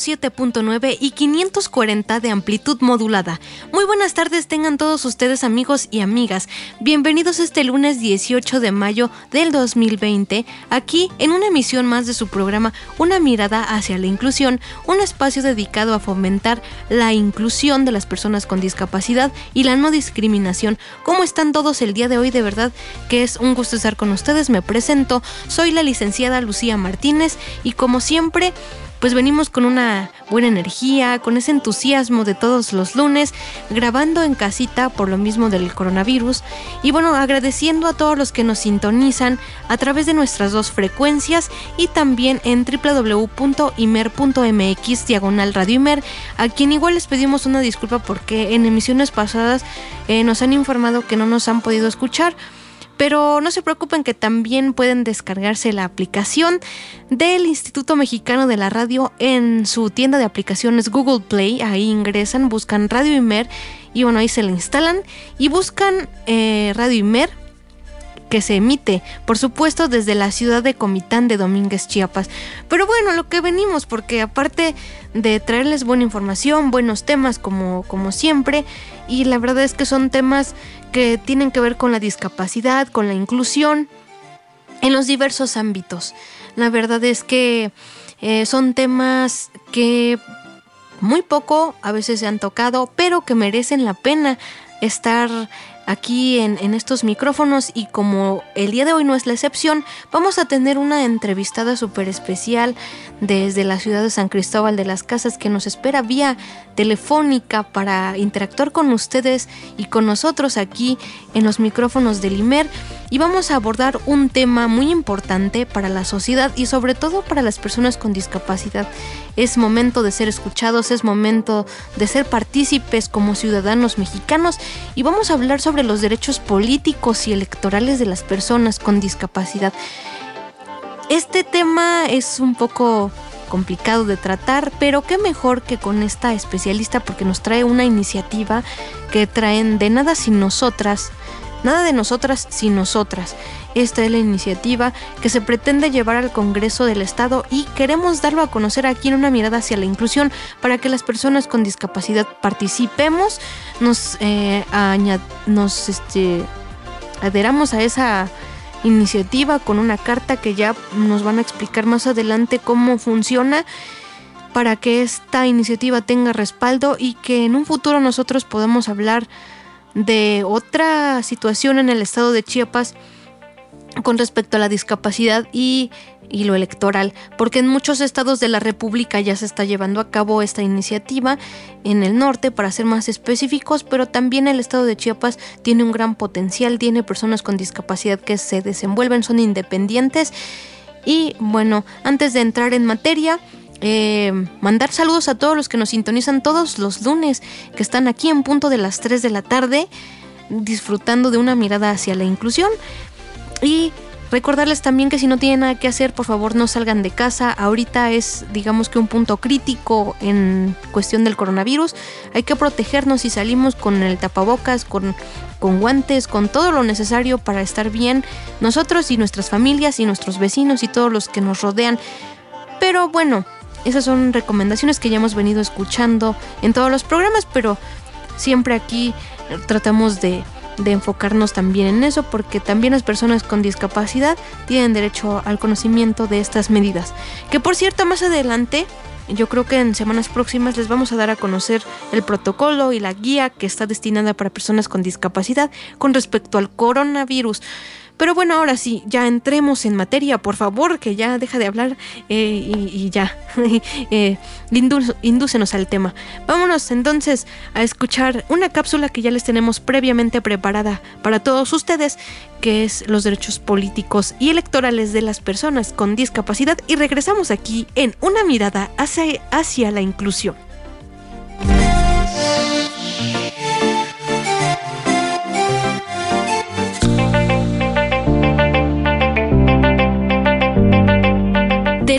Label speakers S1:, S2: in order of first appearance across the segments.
S1: 107.9 y 540 de amplitud modulada. Muy buenas tardes tengan todos ustedes amigos y amigas. Bienvenidos este lunes 18 de mayo del 2020, aquí en una emisión más de su programa Una mirada hacia la inclusión, un espacio dedicado a fomentar la inclusión de las personas con discapacidad y la no discriminación. ¿Cómo están todos el día de hoy? De verdad que es un gusto estar con ustedes. Me presento, soy la licenciada Lucía Martínez y como siempre pues venimos con una buena energía, con ese entusiasmo de todos los lunes, grabando en casita por lo mismo del coronavirus y bueno, agradeciendo a todos los que nos sintonizan a través de nuestras dos frecuencias y también en www.imer.mx diagonal radio Imer, a quien igual les pedimos una disculpa porque en emisiones pasadas eh, nos han informado que no nos han podido escuchar. Pero no se preocupen que también pueden descargarse la aplicación del Instituto Mexicano de la Radio en su tienda de aplicaciones Google Play. Ahí ingresan, buscan Radio Imer y bueno, ahí se la instalan y buscan eh, Radio Imer que se emite, por supuesto, desde la ciudad de Comitán de Domínguez, Chiapas. Pero bueno, lo que venimos, porque aparte de traerles buena información, buenos temas como, como siempre, y la verdad es que son temas que tienen que ver con la discapacidad, con la inclusión, en los diversos ámbitos. La verdad es que eh, son temas que muy poco a veces se han tocado, pero que merecen la pena estar aquí en, en, estos micrófonos y como el día de hoy no es la excepción, vamos a tener una entrevistada súper especial desde la ciudad de San Cristóbal de las Casas que nos espera vía telefónica para interactuar con ustedes y con nosotros aquí en los micrófonos del IMER y vamos a abordar un tema muy importante para la sociedad y sobre todo para las personas con discapacidad. Es momento de ser escuchados, es momento de ser partícipes como ciudadanos mexicanos y vamos a hablar sobre los derechos políticos y electorales de las personas con discapacidad. Este tema es un poco complicado de tratar, pero qué mejor que con esta especialista porque nos trae una iniciativa que traen de nada sin nosotras, nada de nosotras sin nosotras. Esta es la iniciativa que se pretende llevar al Congreso del Estado y queremos darlo a conocer aquí en una mirada hacia la inclusión para que las personas con discapacidad participemos, nos, eh, nos este, adheramos a esa iniciativa con una carta que ya nos van a explicar más adelante cómo funciona para que esta iniciativa tenga respaldo y que en un futuro nosotros podamos hablar de otra situación en el estado de Chiapas con respecto a la discapacidad y, y, lo electoral, porque en muchos estados de la República ya se está llevando a cabo esta iniciativa en el norte, para ser más específicos, pero también el estado de Chiapas tiene un gran potencial, tiene personas con discapacidad que se desenvuelven, son independientes. Y bueno, antes de entrar en materia, eh, mandar saludos a todos los que nos sintonizan todos los lunes, que están aquí en punto de las 3 de la tarde, disfrutando de una mirada hacia la inclusión. Y recordarles también que si no tienen nada que hacer, por favor no salgan de casa. Ahorita es, digamos que un punto crítico en cuestión del coronavirus. Hay que protegernos y salimos con el tapabocas, con, con guantes, con todo lo necesario para estar bien nosotros y nuestras familias y nuestros vecinos y todos los que nos rodean. Pero bueno, esas son recomendaciones que ya hemos venido escuchando en todos los programas, pero siempre aquí tratamos de, de, enfocarnos también en eso, porque también las personas con discapacidad tienen derecho al conocimiento de estas medidas. Que por cierto, más adelante yo creo que en semanas próximas les vamos a dar a conocer el protocolo y la guía que está destinada para personas con discapacidad con respecto al coronavirus. Pero bueno, ahora sí, ya entremos en materia, por favor, que ya deja de hablar eh, y, ya, eh, indúcenos al tema. Vámonos entonces a escuchar una cápsula que ya les tenemos previamente preparada para todos ustedes, que es los derechos políticos y electorales de las personas con discapacidad y regresamos aquí en una mirada hacia, hacia la inclusión.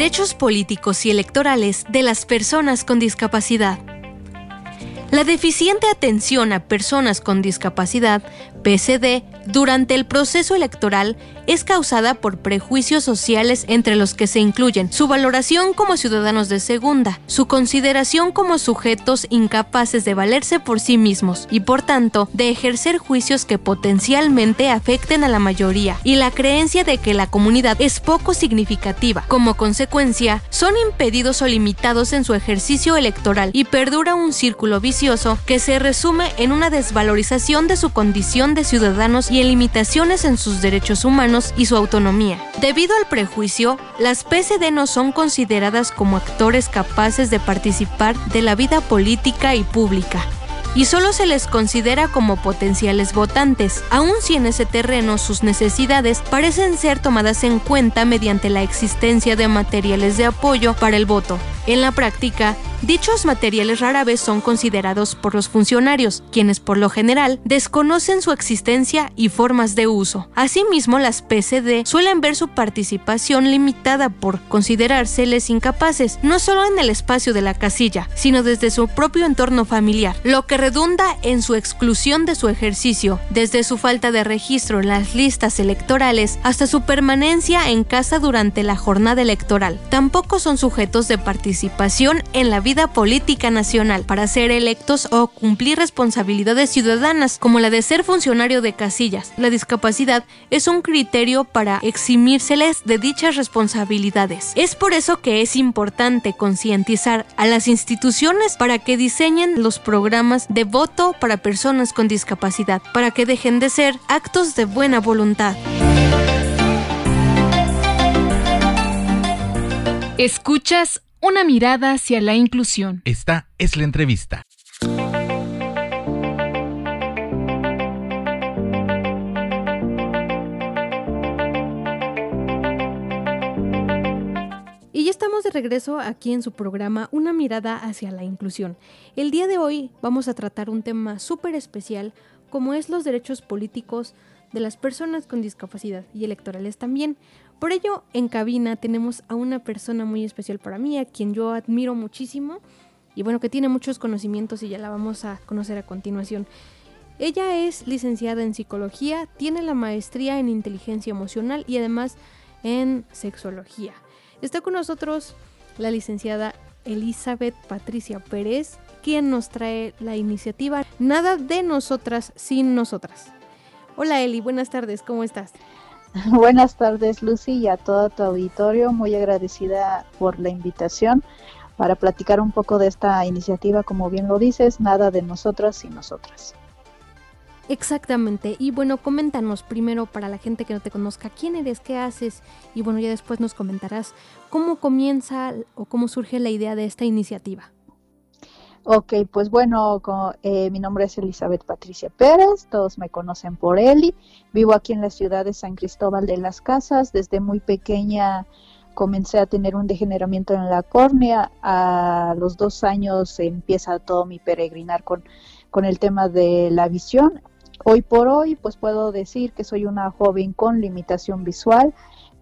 S1: Derechos políticos y electorales de las personas con discapacidad. La deficiente atención a personas con discapacidad, PCD, durante el proceso electoral es causada por prejuicios sociales entre los que se incluyen su valoración como ciudadanos de segunda, su consideración como sujetos incapaces de valerse por sí mismos y por tanto de ejercer juicios que potencialmente afecten a la mayoría y la creencia de que la comunidad es poco significativa. Como consecuencia, son impedidos o limitados en su ejercicio electoral y perdura un círculo vicioso que se resume en una desvalorización de su condición de ciudadanos y en limitaciones en sus derechos humanos y su autonomía. Debido al prejuicio, las PCD no son consideradas como actores capaces de participar de la vida política y pública y solo se les considera como potenciales votantes, aun si en ese terreno sus necesidades parecen ser tomadas en cuenta mediante la existencia de materiales de apoyo para el voto. En la práctica, Dichos materiales rara vez son considerados por los funcionarios, quienes por lo general desconocen su existencia y formas de uso. Asimismo, las PCD suelen ver su participación limitada por considerárseles incapaces, no solo en el espacio de la casilla, sino desde su propio entorno familiar, lo que redunda en su exclusión de su ejercicio, desde su falta de registro en las listas electorales hasta su permanencia en casa durante la jornada electoral. Tampoco son sujetos de participación en la vida política nacional para ser electos o cumplir responsabilidades ciudadanas como la de ser funcionario de casillas. La discapacidad es un criterio para eximírseles de dichas responsabilidades. Es por eso que es importante concientizar a las instituciones para que diseñen los programas de voto para personas con discapacidad, para que dejen de ser actos de buena voluntad.
S2: Escuchas una mirada hacia la inclusión. Esta es la entrevista.
S1: Y ya estamos de regreso aquí en su programa Una mirada hacia la inclusión. El día de hoy vamos a tratar un tema súper especial como es los derechos políticos de las personas con discapacidad y electorales también. Por ello, en cabina tenemos a una persona muy especial para mí, a quien yo admiro muchísimo y bueno, que tiene muchos conocimientos y ya la vamos a conocer a continuación. Ella es licenciada en psicología, tiene la maestría en inteligencia emocional y además en sexología. Está con nosotros la licenciada Elizabeth Patricia Pérez, quien nos trae la iniciativa Nada de nosotras sin nosotras. Hola Eli, buenas tardes, ¿cómo estás?
S3: Buenas tardes, Lucy, y a todo tu auditorio. Muy agradecida por la invitación para platicar un poco de esta iniciativa, como bien lo dices, nada de nosotras y nosotras.
S1: Exactamente. Y bueno, coméntanos primero para la gente que no te conozca quién eres, qué haces y bueno, ya después nos comentarás cómo comienza o cómo surge la idea de esta iniciativa.
S3: Ok, pues bueno, eh, mi nombre es Elizabeth Patricia Pérez, todos me conocen por Eli, vivo aquí en la ciudad de San Cristóbal de las Casas, desde muy pequeña comencé a tener un degeneramiento en la córnea, a los dos años empieza todo mi peregrinar con, con el tema de la visión. Hoy por hoy, pues puedo decir que soy una joven con limitación visual,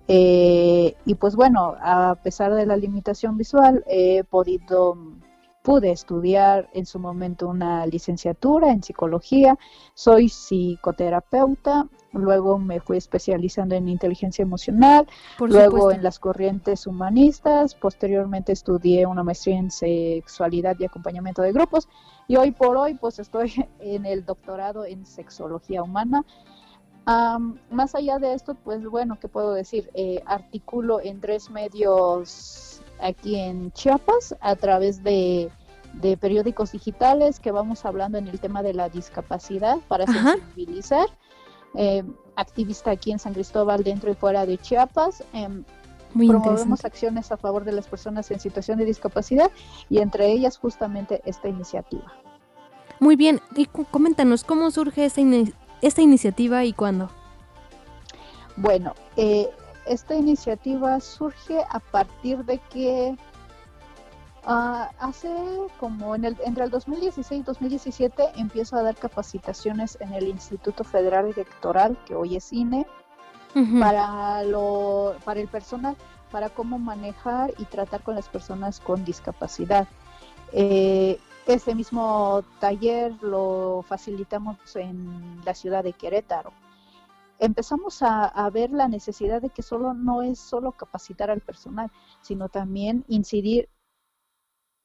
S3: eh, y pues bueno, a pesar de la limitación visual, he podido pude estudiar en su momento una licenciatura en psicología, soy psicoterapeuta, luego me fui especializando en inteligencia emocional, luego en las corrientes humanistas, posteriormente estudié una maestría en sexualidad y acompañamiento de grupos y hoy por hoy pues estoy en el doctorado en sexología humana. más allá de esto, pues bueno, ¿qué puedo decir? Eh, articulo en tres medios aquí en Chiapas a través de, periódicos digitales que vamos hablando en el tema de la discapacidad para sensibilizar. Eh, activista aquí en San Cristóbal, dentro y fuera de Chiapas. Eh, promovemos acciones a favor de las personas en situación de discapacidad y entre ellas justamente esta iniciativa.
S1: Muy bien, y coméntanos, ¿cómo surge esta, esta iniciativa y cuándo?
S3: Bueno, eh, esta iniciativa surge a partir de que ah, hace como en el, entre el 2016 y 2017 empiezo a dar capacitaciones en el Instituto Federal Electoral, que hoy es INE, para, lo, para el personal, para cómo manejar y tratar con las personas con discapacidad. Eh, ese mismo taller lo facilitamos en la ciudad de Querétaro empezamos a, ver la necesidad de que solo no es solo capacitar al personal, sino también incidir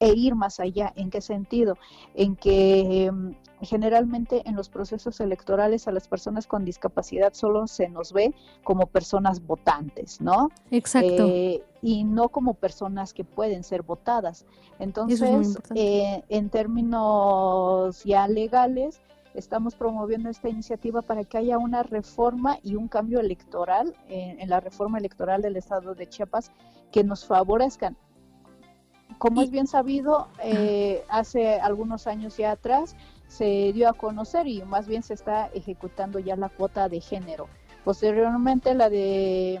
S3: e ir más allá. ¿En qué sentido? En que em, generalmente en los procesos electorales a las personas con discapacidad solo se nos ve como personas votantes, ¿no?
S1: Exacto.
S3: Eh, y no como personas que pueden ser votadas. Entonces, eh, en términos ya legales, estamos promoviendo esta iniciativa para que haya una reforma y un cambio electoral en, la reforma electoral del estado de Chiapas que nos favorezcan. Como es bien sabido, eh, hace algunos años ya atrás se dio a conocer y más bien se está ejecutando ya la cuota de género. Posteriormente la de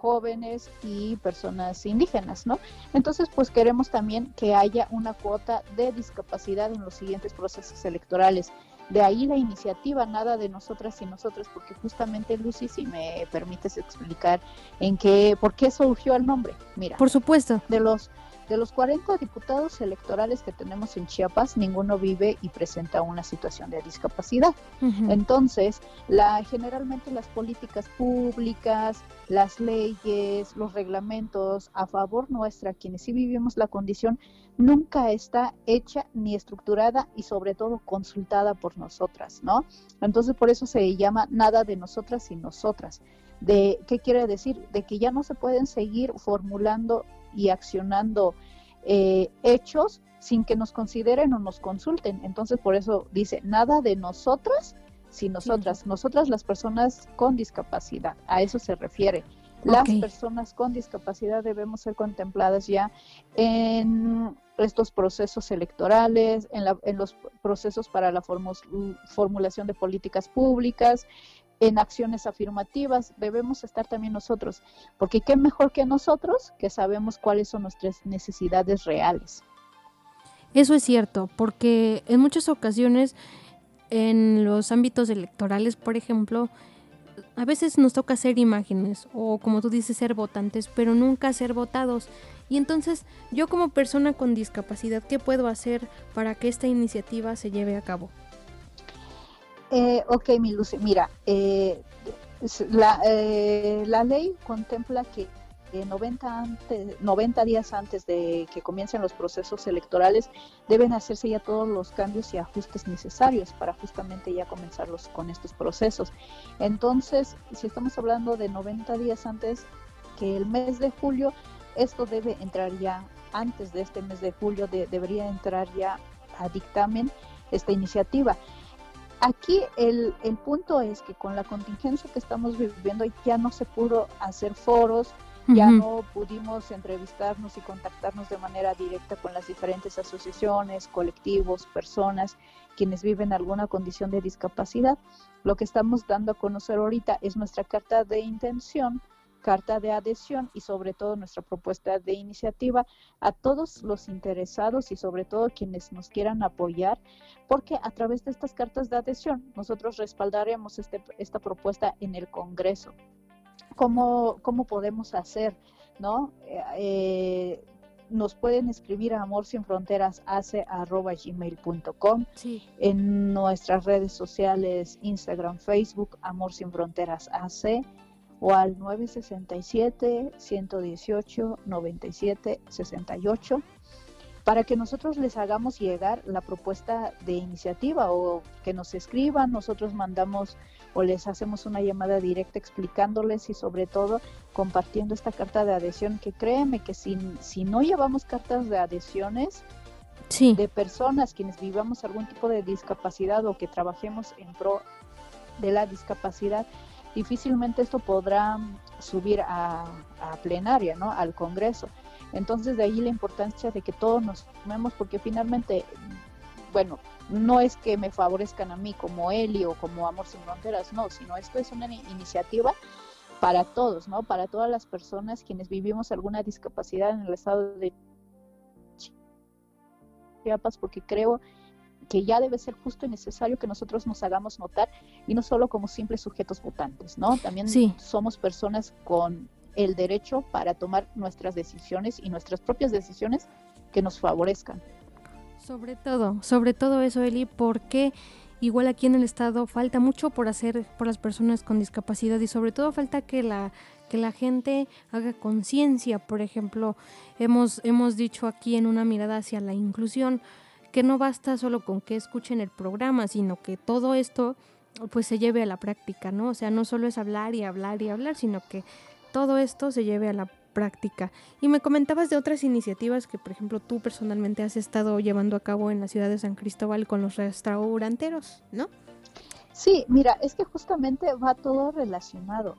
S3: jóvenes y personas indígenas, ¿no? Entonces, pues queremos también que haya una cuota de discapacidad en los siguientes procesos electorales. De ahí la iniciativa, nada de nosotras y nosotros, porque justamente Lucy, si me permites explicar en qué, por qué surgió el nombre. Mira,
S1: por supuesto.
S3: De los de los 40 diputados electorales que tenemos en Chiapas, ninguno vive y presenta una situación de discapacidad. Entonces, la, generalmente las políticas públicas, las leyes, los reglamentos a favor nuestra, quienes sí vivimos la condición, nunca está hecha ni estructurada y sobre todo consultada por nosotras, ¿no? Entonces, por eso se llama nada de nosotras y nosotras. De, ¿Qué quiere decir? De que ya no se pueden seguir formulando y accionando eh, hechos sin que nos consideren o nos consulten. Entonces, por eso dice, nada de nosotras, si nosotras, nosotras las personas con discapacidad, a eso se refiere. Las personas con discapacidad debemos ser contempladas ya en estos procesos electorales, en, en los procesos para la formulación de políticas públicas, en acciones afirmativas, debemos estar también nosotros, porque qué mejor que nosotros que sabemos cuáles son nuestras necesidades reales.
S1: Eso es cierto, porque en muchas ocasiones en los ámbitos electorales, por ejemplo, a veces nos toca hacer imágenes o como tú dices ser votantes, pero nunca ser votados. Y entonces yo como persona con discapacidad, ¿qué puedo hacer para que esta iniciativa se lleve a cabo?
S3: Eh, ok, mi Lucy, mira, eh, la, eh, la ley contempla que 90, antes, 90 días antes de que comiencen los procesos electorales deben hacerse ya todos los cambios y ajustes necesarios para justamente ya comenzarlos con estos procesos. Entonces, si estamos hablando de 90 días antes que el mes de julio, esto debe entrar ya antes de este mes de julio, debería entrar ya a dictamen esta iniciativa. Aquí el, el punto es que con la contingencia que estamos viviendo ya no se pudo hacer foros, ya no pudimos entrevistarnos y contactarnos de manera directa con las diferentes asociaciones, colectivos, personas quienes viven alguna condición de discapacidad. Lo que estamos dando a conocer ahorita es nuestra carta de intención carta de adhesión y sobre todo nuestra propuesta de iniciativa a todos los interesados y sobre todo quienes nos quieran apoyar, porque a través de estas cartas de adhesión nosotros respaldaremos este, esta propuesta en el Congreso. ¿Cómo, cómo podemos hacer? ¿no? Eh, nos pueden escribir a amor sin fronteras gmail.com en nuestras redes sociales Instagram, Facebook, Amor sin fronteras AC o al 967 118 97 68 para que nosotros les hagamos llegar la propuesta de iniciativa o que nos escriban, nosotros mandamos o les hacemos una llamada directa explicándoles y sobre todo compartiendo esta carta de adhesión que créeme que si, si no llevamos cartas de adhesiones de personas quienes vivamos algún tipo de discapacidad o que trabajemos en pro de la discapacidad, difícilmente esto podrá subir a, a plenaria, ¿no? Al Congreso. Entonces de ahí la importancia de que todos nos sumemos porque finalmente, bueno, no es que me favorezcan a mí como Eli o como Amor sin Fronteras, no, sino esto es una iniciativa para todos, ¿no? Para todas las personas quienes vivimos alguna discapacidad en el estado de Chiapas, porque creo que ya debe ser justo y necesario que nosotros nos hagamos notar y no solo como simples sujetos votantes, ¿no? También somos personas con el derecho para tomar nuestras decisiones y nuestras propias decisiones que nos favorezcan.
S1: Sobre todo, sobre todo eso, Eli, porque igual aquí en el estado falta mucho por hacer por las personas con discapacidad y sobre todo falta que la que la gente haga conciencia, por ejemplo, hemos hemos dicho aquí en una mirada hacia la inclusión que no basta solo con que escuchen el programa, sino que todo esto pues se lleve a la práctica, ¿no? O sea, no solo es hablar y hablar y hablar, sino que todo esto se lleve a la práctica. Y me comentabas de otras iniciativas que, por ejemplo, tú personalmente has estado llevando a cabo en la ciudad de San Cristóbal con los restauranteros, ¿no?
S3: Sí, mira, es que justamente va todo relacionado.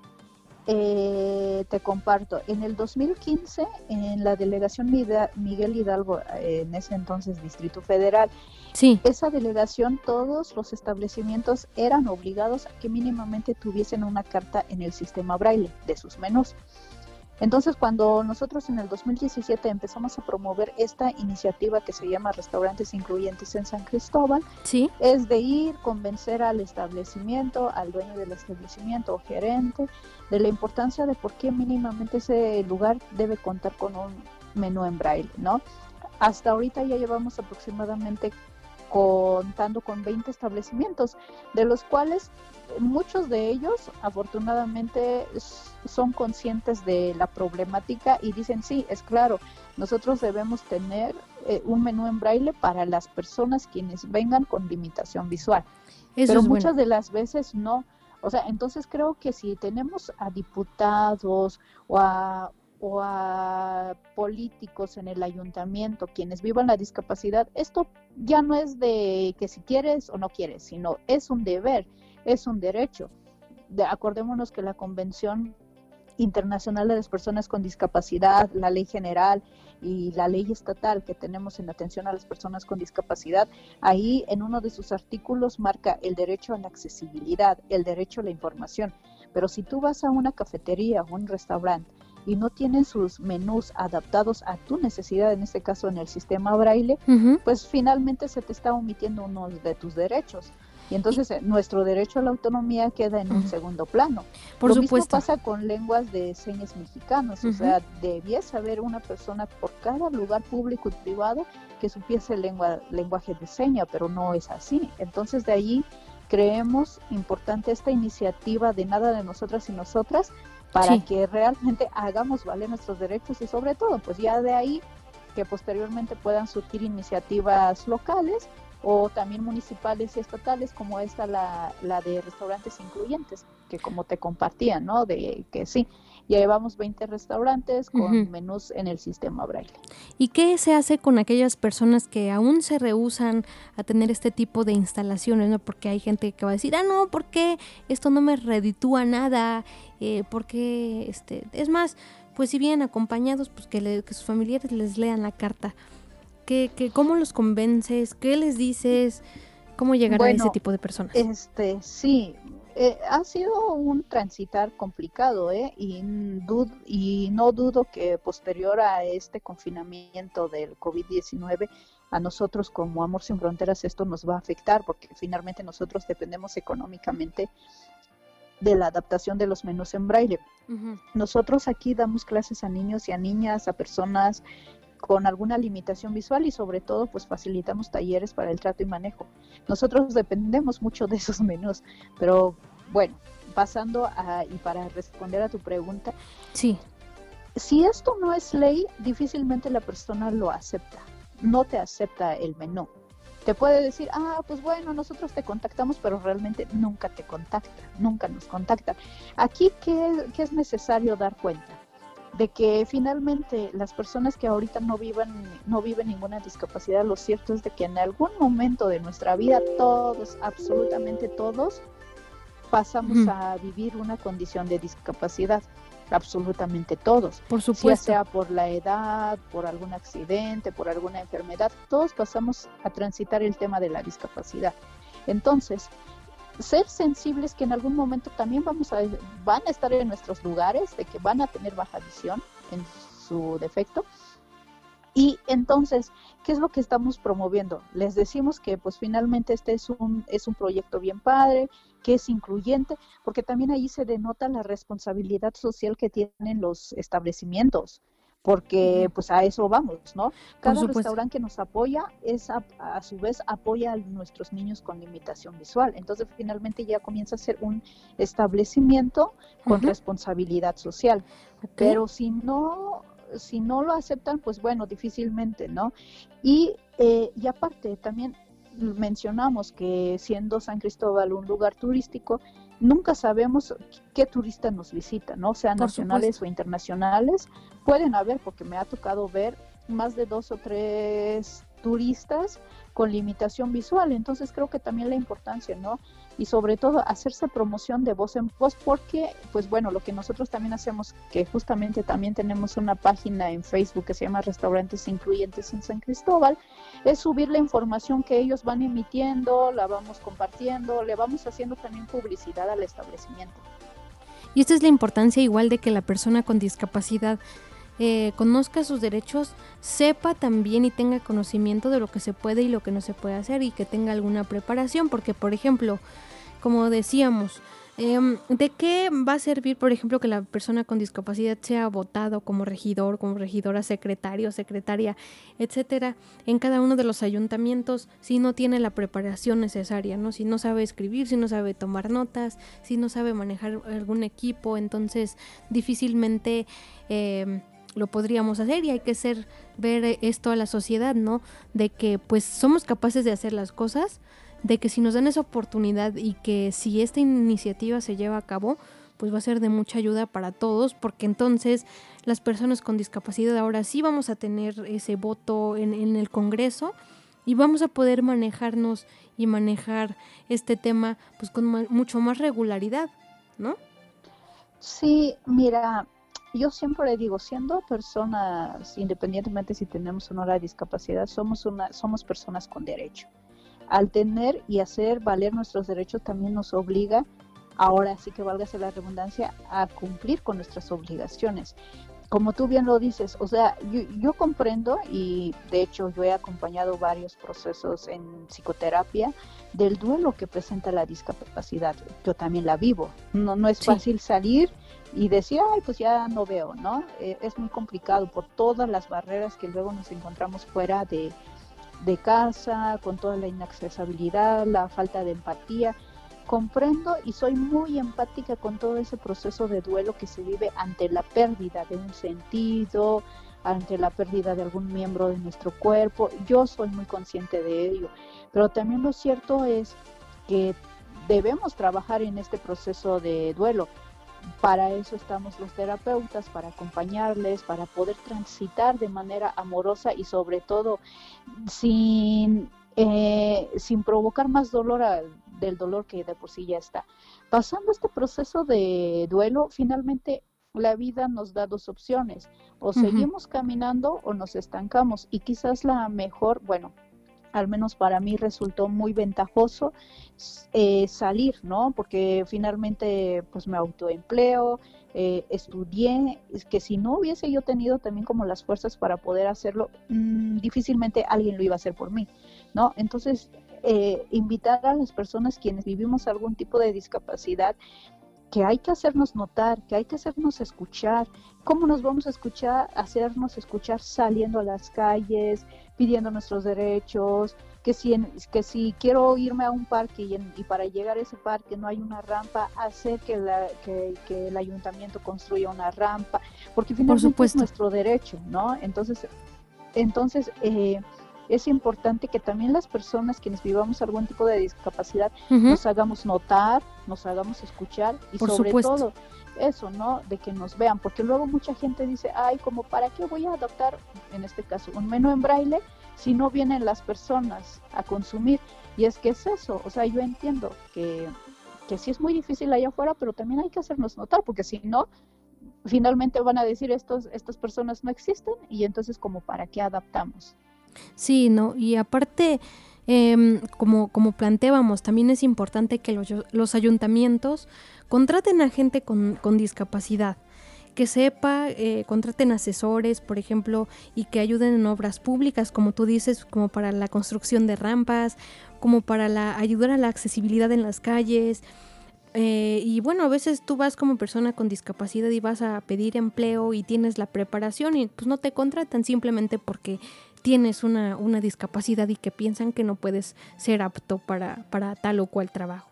S3: Eh, te comparto, en el 2015, en la delegación Miguel Hidalgo, en ese entonces Distrito Federal, sí. esa delegación, todos los establecimientos eran obligados a que mínimamente tuviesen una carta en el sistema braille de sus menús. Entonces, cuando nosotros en el 2017 empezamos a promover esta iniciativa que se llama Restaurantes Incluyentes en San Cristóbal, ¿Sí? es de ir, convencer al establecimiento, al dueño del establecimiento o gerente, de la importancia de por qué mínimamente ese lugar debe contar con un menú en braille, ¿no? Hasta ahorita ya llevamos aproximadamente contando con 20 establecimientos, de los cuales muchos de ellos afortunadamente son conscientes de la problemática y dicen, sí, es claro, nosotros debemos tener eh, un menú en braille para las personas quienes vengan con limitación visual. Pero muchas de las veces no. O sea, entonces creo que si tenemos a diputados o a, o a políticos en el ayuntamiento quienes vivan la discapacidad, esto ya no es de que si quieres o no quieres, sino es un deber, es un derecho. De, acordémonos que la Convención Internacional de las Personas con Discapacidad, la ley general y la ley estatal que tenemos en atención a las personas con discapacidad, ahí en uno de sus artículos marca el derecho a la accesibilidad, el derecho a la información. Pero si tú vas a una cafetería o un restaurante y no tienen sus menús adaptados a tu necesidad, en este caso en el sistema braille, pues finalmente se te está omitiendo uno de tus derechos. Y entonces eh, nuestro derecho a la autonomía queda en un segundo plano. Por Lo mismo pasa con lenguas de señas mexicanos, o sea, debía saber una persona por cada lugar público y privado que supiese lengua, lenguaje de seña, pero no es así. Entonces de ahí creemos importante esta iniciativa de nada de nosotras y nosotras para que realmente hagamos valer nuestros derechos y sobre todo, pues ya de ahí que posteriormente puedan surgir iniciativas locales o también municipales y estatales como esta la, la de restaurantes incluyentes que como te compartía no de que sí llevamos 20 restaurantes con menús en el sistema braille
S1: y qué se hace con aquellas personas que aún se rehusan a tener este tipo de instalaciones no porque hay gente que va a decir ah no porque esto no me reditúa nada eh, porque este es más pues si vienen acompañados pues que, que sus familiares les lean la carta ¿Qué, cómo los convences? ¿Qué les dices? ¿Cómo llegar a ese tipo de personas?
S3: Este, sí, eh, ha sido un transitar complicado, ¿eh? Y, y no dudo que posterior a este confinamiento del COVID-19, a nosotros como Amor Sin Fronteras esto nos va a afectar porque finalmente nosotros dependemos económicamente de la adaptación de los menús en braille. Nosotros aquí damos clases a niños y a niñas, a personas con alguna limitación visual y sobre todo pues facilitamos talleres para el trato y manejo. Nosotros dependemos mucho de esos menús, pero bueno, pasando a, y para responder a tu pregunta,
S1: sí.
S3: Si esto no es ley, difícilmente la persona lo acepta. no te acepta el menú. Te puede decir, ah, pues bueno, nosotros te contactamos, pero realmente nunca te contacta, nunca nos contactan. Aquí, ¿qué, qué es necesario dar cuenta? De que finalmente las personas que ahorita no viven no viven ninguna discapacidad, lo cierto es de que en algún momento de nuestra vida todos, absolutamente todos, pasamos a vivir una condición de discapacidad absolutamente todos.
S1: Por supuesto. Ya
S3: sea por la edad, por algún accidente, por alguna enfermedad, todos pasamos a transitar el tema de la discapacidad. Entonces, ser sensibles que en algún momento también vamos a, van a estar en nuestros lugares, de que van a tener baja visión en su defecto, y entonces, ¿qué es lo que estamos promoviendo? Les decimos que pues finalmente este es un, es un proyecto bien padre, que es incluyente, porque también ahí se denota la responsabilidad social que tienen los establecimientos porque pues a eso vamos, ¿no? Cada restaurante que nos apoya es a, su vez apoya a nuestros niños con limitación visual. Entonces finalmente ya comienza a ser un establecimiento con responsabilidad social. Pero si no si no lo aceptan, pues bueno, difícilmente, ¿no? Y, eh, y aparte, también mencionamos que siendo San Cristóbal un lugar turístico, nunca sabemos qué turistas nos visitan, ¿no? Sean nacionales o internacionales. Pueden haber, porque me ha tocado ver más de dos o tres turistas con limitación visual. Entonces creo que también la importancia, ¿no? Y sobre todo hacerse promoción de voz en voz porque, pues bueno, lo que nosotros también hacemos, que justamente también tenemos una página en Facebook que se llama Restaurantes Incluyentes en San Cristóbal, es subir la información que ellos van emitiendo, la vamos compartiendo, le vamos haciendo también publicidad al establecimiento.
S1: Y esta es la importancia igual de que la persona con discapacidad eh, conozca sus derechos, sepa también y tenga conocimiento de lo que se puede y lo que no se puede hacer y que tenga alguna preparación, porque por ejemplo, como decíamos, em, ¿De qué va a servir, por ejemplo, que la persona con discapacidad sea votado como regidor, como regidora, secretario, secretaria, etcétera, en cada uno de los ayuntamientos si no tiene la preparación necesaria, ¿no? Si no sabe escribir, si no sabe tomar notas, si no sabe manejar algún equipo, entonces difícilmente eh, lo podríamos hacer y hay que ser ver esto a la sociedad, ¿no? De que pues somos capaces de hacer las cosas, de que si nos dan esa oportunidad y que si esta iniciativa se lleva a cabo, pues va a ser de mucha ayuda para todos, porque entonces las personas con discapacidad ahora sí vamos a tener ese voto en, en el Congreso y vamos a poder manejarnos y manejar este tema pues con mucho más regularidad, ¿no?
S3: Sí, mira, yo siempre digo, siendo personas, independientemente si tenemos o no la discapacidad, somos, una, somos personas con derecho. Al tener y hacer valer nuestros derechos también nos obliga, ahora sí que válgase la redundancia, a cumplir con nuestras obligaciones. Como tú bien lo dices, o sea, yo, yo comprendo y de hecho yo he acompañado varios procesos en psicoterapia del duelo que presenta la discapacidad. Yo también la vivo. No, no es fácil salir y decir, ay, pues ya no veo, ¿no? Eh, es muy complicado por todas las barreras que luego nos encontramos fuera de, de casa, con toda la inaccesibilidad, la falta de empatía. Comprendo y soy muy empática con todo ese proceso de duelo que se vive ante la pérdida de un sentido, ante la pérdida de algún miembro de nuestro cuerpo. Yo soy muy consciente de ello, pero también lo cierto es que debemos trabajar en este proceso de duelo. Para eso estamos los terapeutas, para acompañarles, para poder transitar de manera amorosa y sobre todo sin, eh, sin provocar más dolor del dolor que de por sí ya está. Pasando este proceso de duelo, finalmente la vida nos da dos opciones, o seguimos caminando o nos estancamos. Y quizás la mejor, bueno, al menos para mí resultó muy ventajoso eh, salir, ¿no? Porque finalmente pues me autoempleo, eh, estudié, que si no hubiese yo tenido también como las fuerzas para poder hacerlo, mm, difícilmente alguien lo iba a hacer por mí, ¿no? Entonces, eh, invitar a las personas quienes vivimos algún tipo de discapacidad, que hay que hacernos notar, que hay que hacernos escuchar. ¿Cómo nos vamos a escuchar? Hacernos escuchar saliendo a las calles, pidiendo nuestros derechos, que si, que si quiero irme a un parque y, para llegar a ese parque no hay una rampa, hacer que, la, que, el ayuntamiento construya una rampa, porque finalmente es nuestro derecho, ¿no? Entonces, entonces eh, es importante que también las personas quienes vivamos algún tipo de discapacidad nos hagamos notar, nos hagamos escuchar y sobre todo eso, ¿no? De que nos vean, porque luego mucha gente dice, ay, como para qué voy a adoptar, en este caso, un menú en braille si no vienen las personas a consumir. Y es que es eso, o sea, yo entiendo que, que sí es muy difícil allá afuera, pero también hay que hacernos notar, porque si no, finalmente van a decir estos, estas personas no existen y entonces como para qué adaptamos.
S1: Sí, no, y aparte, em, como, como planteábamos, también es importante que los, ayuntamientos contraten a gente con, con discapacidad que sepa, eh, contraten asesores, por ejemplo, y que ayuden en obras públicas, como tú dices, como para la construcción de rampas, como para la, ayudar a la accesibilidad en las calles, eh, y bueno, a veces tú vas como persona con discapacidad y vas a pedir empleo y tienes la preparación y pues no te contratan simplemente porque tienes una, una discapacidad y que piensan que no puedes ser apto para, para tal o cual trabajo.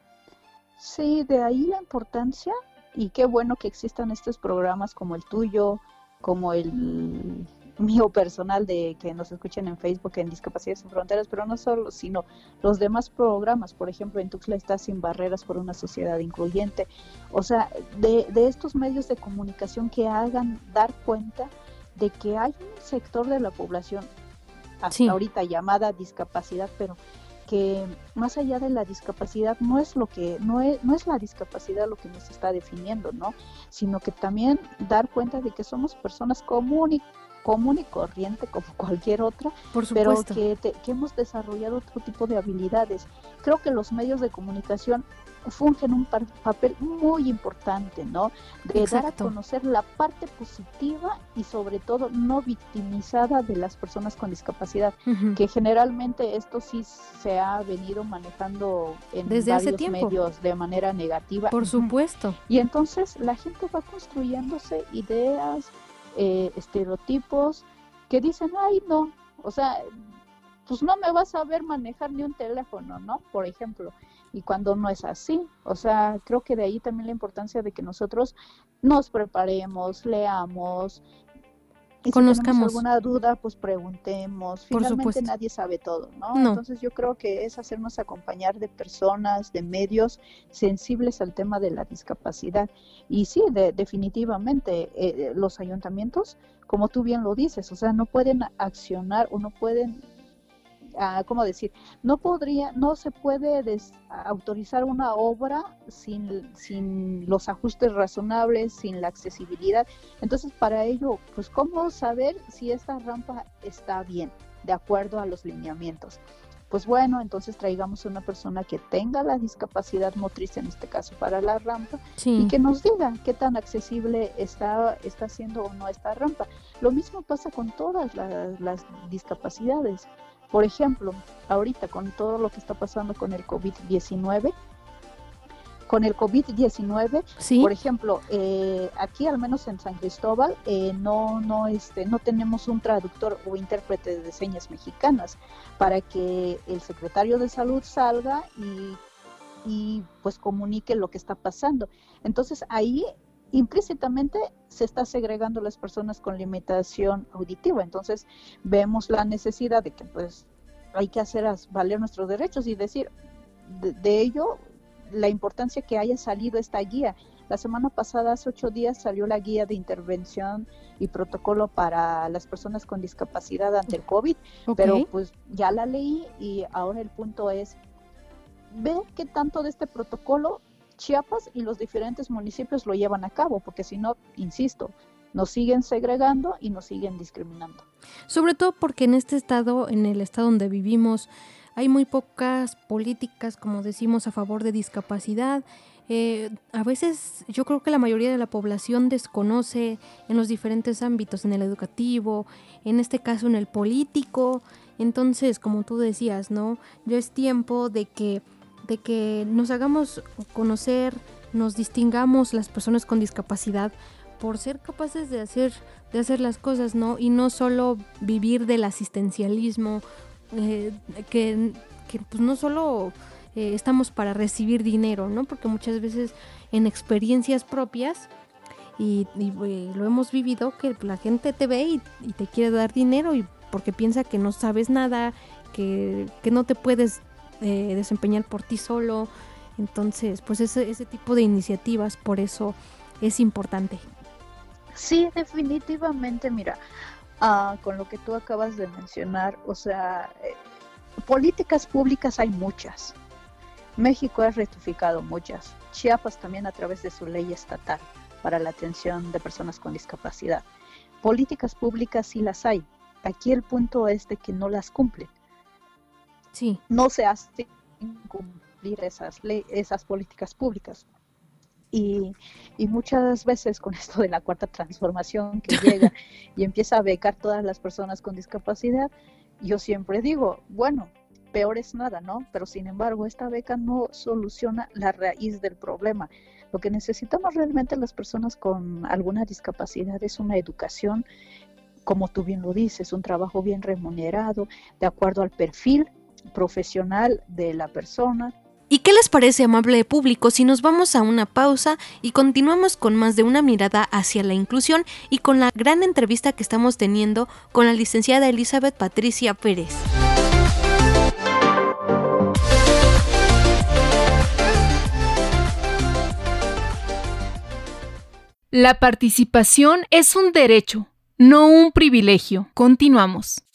S3: Sí, de ahí la importancia y qué bueno que existan estos programas como el tuyo, como el mío personal de que nos escuchen en Facebook en Discapacidades sin Fronteras, pero no solo, sino los demás programas, por ejemplo, en Tuxtla está Sin Barreras por una Sociedad Incluyente, o sea, de, de estos medios de comunicación que hagan dar cuenta de que hay un sector de la población hasta ahorita llamada discapacidad, pero que más allá de la discapacidad no es lo que no es, no es la discapacidad lo que nos está definiendo, ¿no? Sino que también dar cuenta de que somos personas comunes común y corriente como cualquier otra, pero que, que hemos desarrollado otro tipo de habilidades. Creo que los medios de comunicación fungen un papel muy importante, ¿no? De dar a conocer la parte positiva y sobre todo no victimizada de las personas con discapacidad, que generalmente esto sí se ha venido manejando en
S1: Desde
S3: varios medios de manera negativa.
S1: Por supuesto.
S3: Y entonces la gente va construyéndose ideas, eh, estereotipos que dicen, ay, no, o sea, pues no me vas a ver manejar ni un teléfono, ¿no? Por ejemplo, y cuando no es así, o sea, creo que de ahí también la importancia de que nosotros nos preparemos, leamos, y conozcamos. Si alguna duda, pues preguntemos. Finalmente nadie sabe todo, ¿no? Entonces yo creo que es hacernos acompañar de personas, de medios sensibles al tema de la discapacidad. Y sí, definitivamente, eh, eh, los ayuntamientos, como tú bien lo dices, o sea, no pueden accionar o no pueden ¿cómo decir? No podría, no se puede autorizar una obra sin, sin los ajustes razonables, sin la accesibilidad. Entonces, para ello, pues, ¿cómo saber si esta rampa está bien, de acuerdo a los lineamientos? Pues bueno, entonces traigamos a una persona que tenga la discapacidad motriz, en este caso para la rampa, y que nos diga qué tan accesible está, está siendo o no esta rampa. Lo mismo pasa con todas las discapacidades. Por ejemplo, ahorita con todo lo que está pasando con el COVID-19, con el COVID-19, por ejemplo, eh, aquí al menos en San Cristóbal eh, no no este no tenemos un traductor o intérprete de señas mexicanas para que el secretario de salud salga y, y pues comunique lo que está pasando. Entonces ahí implícitamente se está segregando las personas con limitación auditiva. Entonces vemos la necesidad de que pues hay que hacer valer nuestros derechos y decir de, ello la importancia que haya salido esta guía. La semana pasada, hace ocho días, salió la guía de intervención y protocolo para las personas con discapacidad ante el COVID, pero pues ya la leí y ahora el punto es ver qué tanto de este protocolo Chiapas y los diferentes municipios lo llevan a cabo, porque si no, insisto, nos siguen segregando y nos siguen discriminando.
S1: Sobre todo porque en este estado, en el estado donde vivimos, hay muy pocas políticas, como decimos, a favor de discapacidad. Eh, a veces yo creo que la mayoría de la población desconoce en los diferentes ámbitos, en el educativo, en este caso en el político. Entonces, como tú decías, ¿no? Ya es tiempo de que de que nos hagamos conocer, nos distingamos las personas con discapacidad por ser capaces de hacer, de hacer las cosas, ¿no? Y no solo vivir del asistencialismo, eh, que, pues no solo eh, estamos para recibir dinero, ¿no? Porque muchas veces en experiencias propias, y, eh, lo hemos vivido, que la gente te ve y, y te quiere dar dinero y porque piensa que no sabes nada, que, no te puedes eh, desempeñar por ti solo. Entonces, pues ese, ese tipo de iniciativas, por eso es importante.
S3: Sí, definitivamente, mira, ah, con lo que tú acabas de mencionar, o sea, eh, políticas públicas hay muchas. México ha rectificado muchas. Chiapas también a través de su ley estatal para la atención de personas con discapacidad. Políticas públicas sí las hay. Aquí el punto es de que no las cumplen.
S1: Sí.
S3: No se hacen cumplir esas, esas políticas públicas. Y, y, muchas veces con esto de la cuarta transformación que llega y empieza a becar todas las personas con discapacidad, yo siempre digo, bueno, peor es nada, ¿no? Pero sin embargo, esta beca no soluciona la raíz del problema. Lo que necesitamos realmente las personas con alguna discapacidad es una educación, como tú bien lo dices, un trabajo bien remunerado, de acuerdo al perfil profesional de la persona.
S1: ¿Y qué les parece, amable público, si nos vamos a una pausa y continuamos con más de una mirada hacia la inclusión y con la gran entrevista que estamos teniendo con la licenciada Elizabeth Patricia Pérez?
S4: La participación es un derecho, no un privilegio. Continuamos.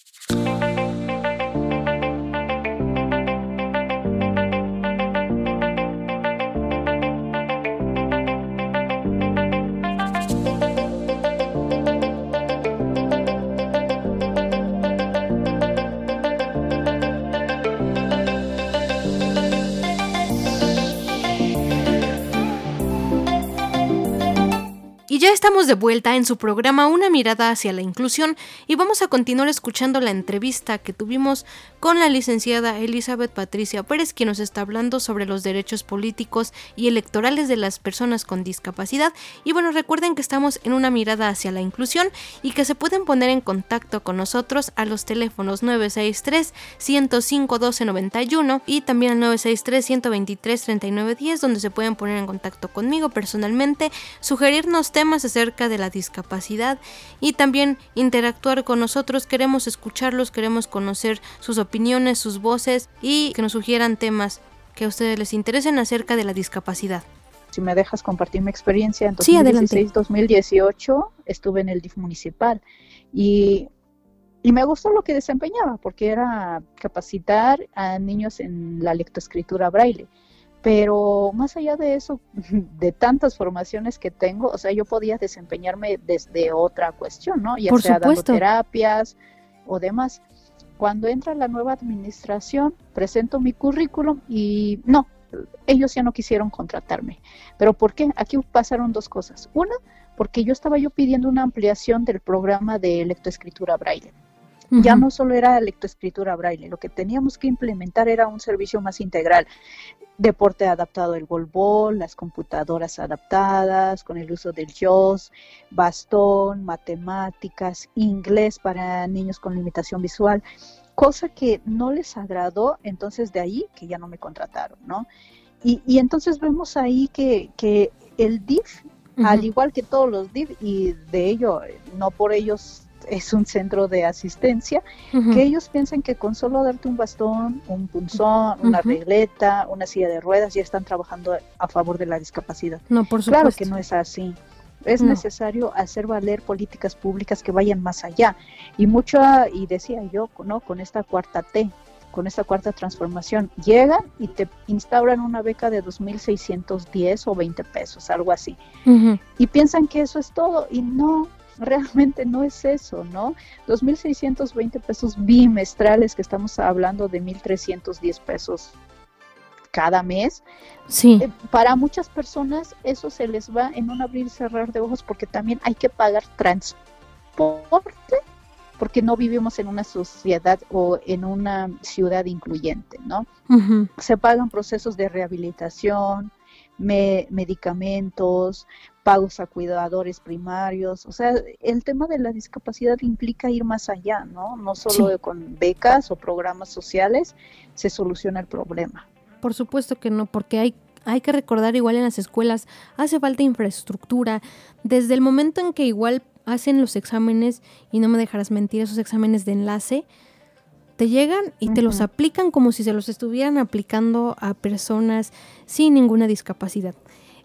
S1: Estamos de vuelta en su programa Una mirada hacia la inclusión y vamos a continuar escuchando la entrevista que tuvimos con la licenciada Elizabeth Patricia Pérez, quien nos está hablando sobre los derechos políticos y electorales de las personas con discapacidad. Y bueno, recuerden que estamos en una mirada hacia la inclusión y que se pueden poner en contacto con nosotros a los teléfonos 963 105 1291 y también al 963 123 3910 donde se pueden poner en contacto conmigo personalmente, sugerirnos temas acerca de la discapacidad y también interactuar con nosotros. Queremos escucharlos, queremos conocer sus opiniones, sus voces y que nos sugieran temas que a ustedes les interesen acerca de la discapacidad.
S3: Si me dejas compartir mi experiencia, en 2016-2018 estuve en el DIF municipal y y me gustó lo que desempeñaba porque era capacitar a niños en la lectoescritura braille. Pero más allá de eso, de tantas formaciones que tengo, o sea, yo podía desempeñarme desde otra cuestión, ¿no? Ya sea dando terapias o demás. Cuando entra la nueva administración, presento mi currículum y no, ellos ya no quisieron contratarme. ¿Pero por qué? Aquí pasaron dos cosas. Una, porque yo estaba yo pidiendo una ampliación del programa de lectoescritura braille. Ya no solo era lectoescritura braille, lo que teníamos que implementar era un servicio más integral. Deporte adaptado el golbol, las computadoras adaptadas con el uso del JOS, bastón, matemáticas, inglés para niños con limitación visual, cosa que no les agradó, entonces de ahí que ya no me contrataron, ¿no? Y, y entonces vemos ahí que, que el DIF, al igual que todos los DIF, y de ello, no por ellos es un centro de asistencia, que ellos piensan que con solo darte un bastón, un punzón, una regleta, una silla de ruedas, ya están trabajando a favor de la discapacidad.
S1: No, por supuesto.
S3: Claro que no es así. Es necesario hacer valer políticas públicas que vayan más allá. Y mucho, y decía yo, ¿no? Con esta cuarta T, con esta cuarta transformación, llegan y te instauran una beca de 2.610 o 20 pesos, algo así. Y piensan que eso es todo y no, realmente no es eso, ¿no? 2.620 pesos bimestrales, que estamos hablando de 1.310 pesos cada mes.
S1: Sí.
S3: Eh, para muchas personas eso se les va en un abrir y cerrar de ojos porque también hay que pagar transporte porque no vivimos en una sociedad o en una ciudad incluyente, ¿no? Se pagan procesos de rehabilitación, medicamentos, pagos a cuidadores primarios. O sea, el tema de la discapacidad implica ir más allá, ¿no? No solo con becas o programas sociales se soluciona el problema.
S1: Por supuesto que no, porque hay hay que recordar igual en las escuelas hace falta infraestructura. Desde el momento en que igual hacen los exámenes, y no me dejarás mentir, esos exámenes de enlace, te llegan y te los aplican como si se los estuvieran aplicando a personas sin ninguna discapacidad.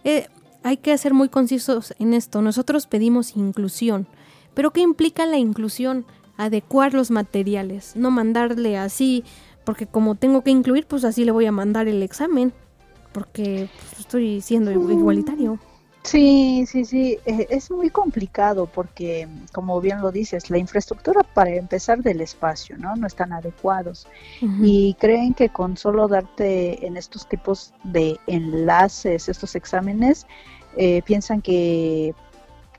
S1: Eh, hay que ser muy concisos en esto. Nosotros pedimos inclusión, pero ¿qué implica la inclusión? Adecuar los materiales, no mandarle así, porque como tengo que incluir, pues así le voy a mandar el examen, porque pues, estoy siendo igualitario.
S3: Sí, sí, sí, eh, es muy complicado porque, como bien lo dices, la infraestructura para empezar del espacio, ¿no? No están adecuados y creen que con solo darte en estos tipos de enlaces, estos exámenes, eh, piensan que,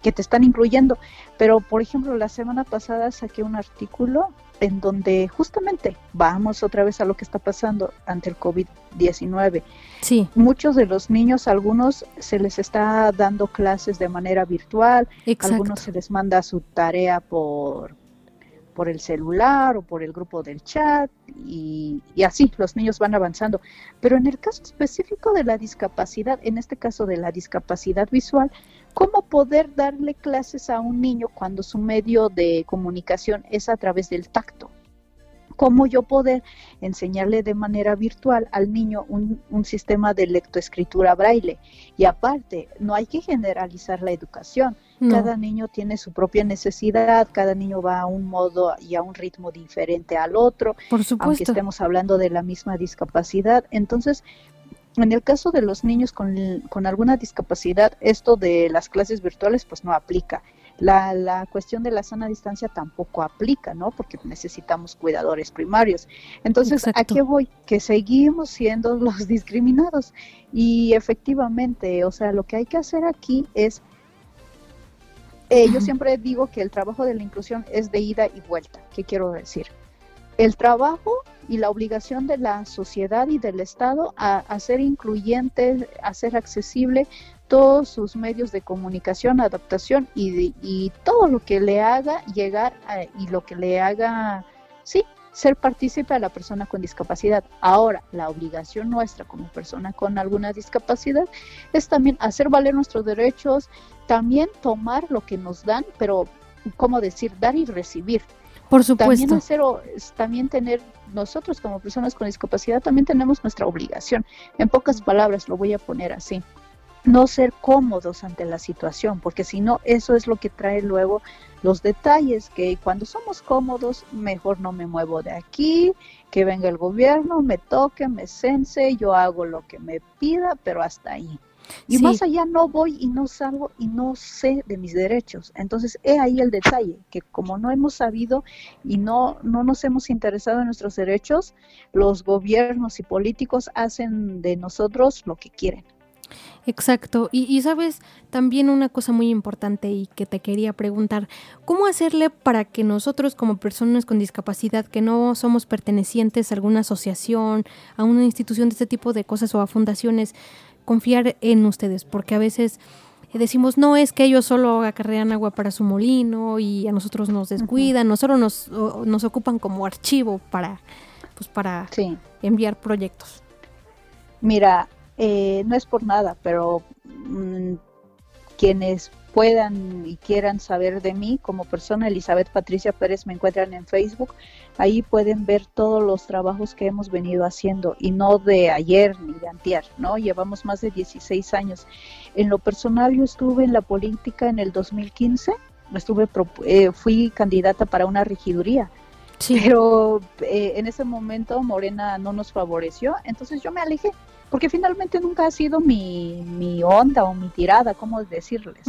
S3: que te están incluyendo. Pero, por ejemplo, la semana pasada saqué un artículo en donde justamente vamos otra vez a lo que está pasando ante el COVID-19.
S1: Sí.
S3: Muchos de los niños, algunos se les está dando clases de manera virtual, algunos se les manda su tarea por por el celular o por el grupo del chat y, y, así los niños van avanzando. Pero en el caso específico de la discapacidad, en este caso de la discapacidad visual, ¿cómo poder darle clases a un niño cuando su medio de comunicación es a través del tacto? cómo yo poder enseñarle de manera virtual al niño un, sistema de lectoescritura braille. Y aparte, no hay que generalizar la educación. Cada niño tiene su propia necesidad, cada niño va a un modo y a un ritmo diferente al otro,
S1: Por supuesto.
S3: aunque estemos hablando de la misma discapacidad. Entonces, en el caso de los niños con, con alguna discapacidad, esto de las clases virtuales pues no aplica. La, la, cuestión de la sana distancia tampoco aplica, ¿no? Porque necesitamos cuidadores primarios. Entonces, ¿a qué voy? Que seguimos siendo los discriminados. Y efectivamente, o sea, lo que hay que hacer aquí es, eh, yo siempre digo que el trabajo de la inclusión es de ida y vuelta. ¿Qué quiero decir? El trabajo y la obligación de la sociedad y del Estado a, a ser incluyente, a ser accesible todos sus medios de comunicación, adaptación y, todo lo que le haga llegar y lo que le haga, sí, ser partícipe a la persona con discapacidad. Ahora, la obligación nuestra como persona con alguna discapacidad es también hacer valer nuestros derechos, también tomar lo que nos dan, pero, ¿cómo decir? Dar y recibir.
S1: Por supuesto.
S3: También, hacer, también tener, nosotros como personas con discapacidad, también tenemos nuestra obligación. En pocas palabras, lo voy a poner así no ser cómodos ante la situación, porque si no, eso es lo que trae luego los detalles, que cuando somos cómodos, mejor no me muevo de aquí, que venga el gobierno, me toque, me sense, yo hago lo que me pida, pero hasta ahí. Y más allá no voy y no salgo y no sé de mis derechos. Entonces, he ahí el detalle, que como no hemos sabido y no, no nos hemos interesado en nuestros derechos, los gobiernos y políticos hacen de nosotros lo que quieren.
S1: Exacto. Y, sabes, también una cosa muy importante y que te quería preguntar, ¿cómo hacerle para que nosotros como personas con discapacidad, que no somos pertenecientes a alguna asociación, a una institución de este tipo de cosas o a fundaciones, confiar en ustedes? Porque a veces decimos, no, es que ellos solo acarrean agua para su molino y a nosotros nos descuidan, nosotros nos, nos ocupan como archivo para, pues para enviar proyectos.
S3: Mira, eh, no es por nada, pero mm, quienes puedan y quieran saber de mí como persona, Elizabeth Patricia Pérez me encuentran en Facebook. Ahí pueden ver todos los trabajos que hemos venido haciendo y no de ayer ni de antier, ¿no? Llevamos más de 16 años. En lo personal yo estuve en la política en el 2015, estuve eh, fui candidata para una regiduría. Pero eh, en ese momento Morena no nos favoreció, entonces yo me alejé porque finalmente nunca ha sido mi, mi onda o mi tirada, ¿cómo decirles?